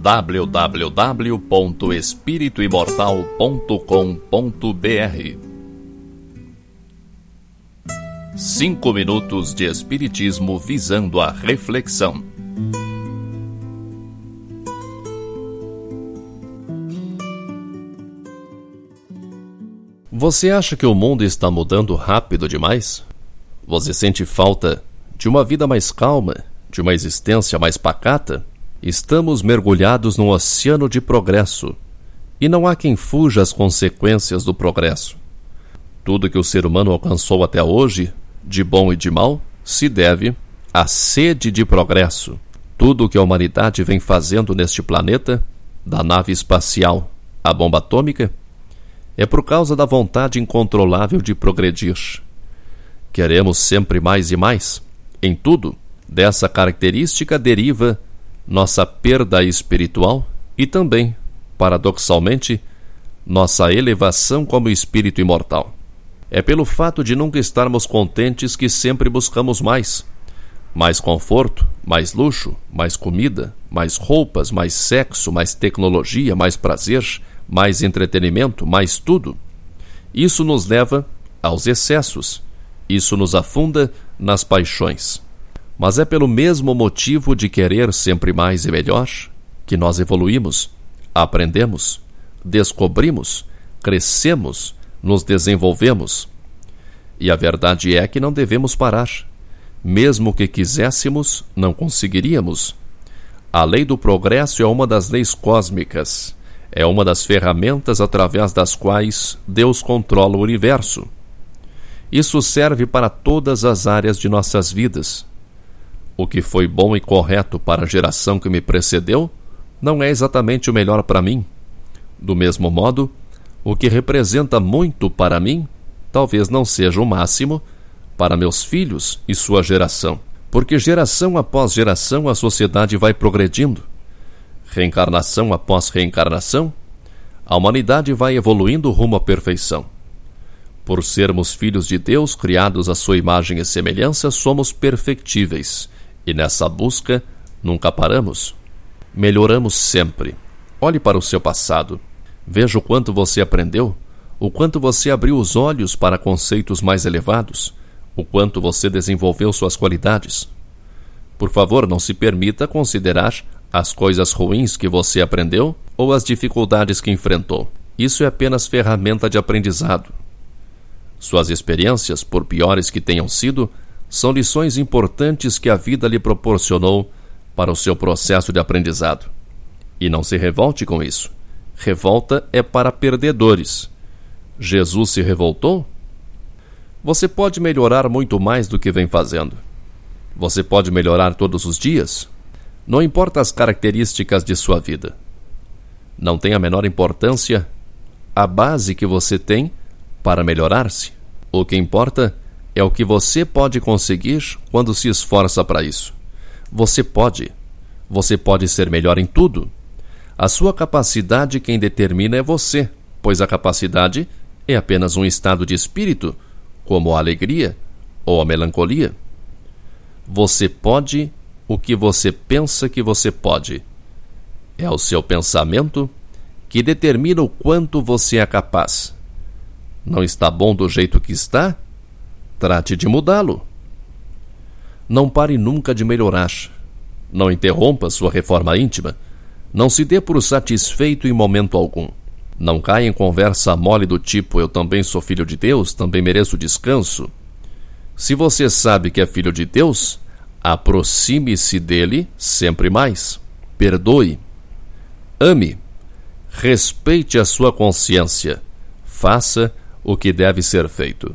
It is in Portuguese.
www.espirituimortal.com.br Cinco minutos de Espiritismo visando a reflexão. Você acha que o mundo está mudando rápido demais? Você sente falta de uma vida mais calma, de uma existência mais pacata? Estamos mergulhados num oceano de progresso e não há quem fuja às consequências do progresso. Tudo que o ser humano alcançou até hoje, de bom e de mal, se deve à sede de progresso. Tudo o que a humanidade vem fazendo neste planeta, da nave espacial à bomba atômica, é por causa da vontade incontrolável de progredir. Queremos sempre mais e mais, em tudo. Dessa característica deriva nossa perda espiritual e também, paradoxalmente, nossa elevação como espírito imortal. É pelo fato de nunca estarmos contentes que sempre buscamos mais. Mais conforto, mais luxo, mais comida, mais roupas, mais sexo, mais tecnologia, mais prazer, mais entretenimento, mais tudo. Isso nos leva aos excessos. Isso nos afunda nas paixões. Mas é pelo mesmo motivo de querer sempre mais e melhor que nós evoluímos, aprendemos, descobrimos, crescemos, nos desenvolvemos. E a verdade é que não devemos parar. Mesmo que quiséssemos, não conseguiríamos. A lei do progresso é uma das leis cósmicas. É uma das ferramentas através das quais Deus controla o universo. Isso serve para todas as áreas de nossas vidas o que foi bom e correto para a geração que me precedeu não é exatamente o melhor para mim. Do mesmo modo, o que representa muito para mim talvez não seja o máximo para meus filhos e sua geração, porque geração após geração a sociedade vai progredindo. Reencarnação após reencarnação, a humanidade vai evoluindo rumo à perfeição. Por sermos filhos de Deus, criados à sua imagem e semelhança, somos perfectíveis e nessa busca nunca paramos. Melhoramos sempre. Olhe para o seu passado. Veja o quanto você aprendeu, o quanto você abriu os olhos para conceitos mais elevados, o quanto você desenvolveu suas qualidades. Por favor, não se permita considerar as coisas ruins que você aprendeu ou as dificuldades que enfrentou. Isso é apenas ferramenta de aprendizado. Suas experiências, por piores que tenham sido, são lições importantes que a vida lhe proporcionou para o seu processo de aprendizado. E não se revolte com isso. Revolta é para perdedores. Jesus se revoltou? Você pode melhorar muito mais do que vem fazendo. Você pode melhorar todos os dias. Não importa as características de sua vida. Não tem a menor importância a base que você tem para melhorar-se. O que importa é o que você pode conseguir quando se esforça para isso. Você pode. Você pode ser melhor em tudo. A sua capacidade quem determina é você, pois a capacidade é apenas um estado de espírito, como a alegria ou a melancolia. Você pode o que você pensa que você pode. É o seu pensamento que determina o quanto você é capaz. Não está bom do jeito que está? Trate de mudá-lo. Não pare nunca de melhorar. Não interrompa sua reforma íntima. Não se dê por satisfeito em momento algum. Não caia em conversa mole do tipo: eu também sou filho de Deus, também mereço descanso. Se você sabe que é filho de Deus, aproxime-se dele sempre mais. Perdoe. Ame. Respeite a sua consciência. Faça o que deve ser feito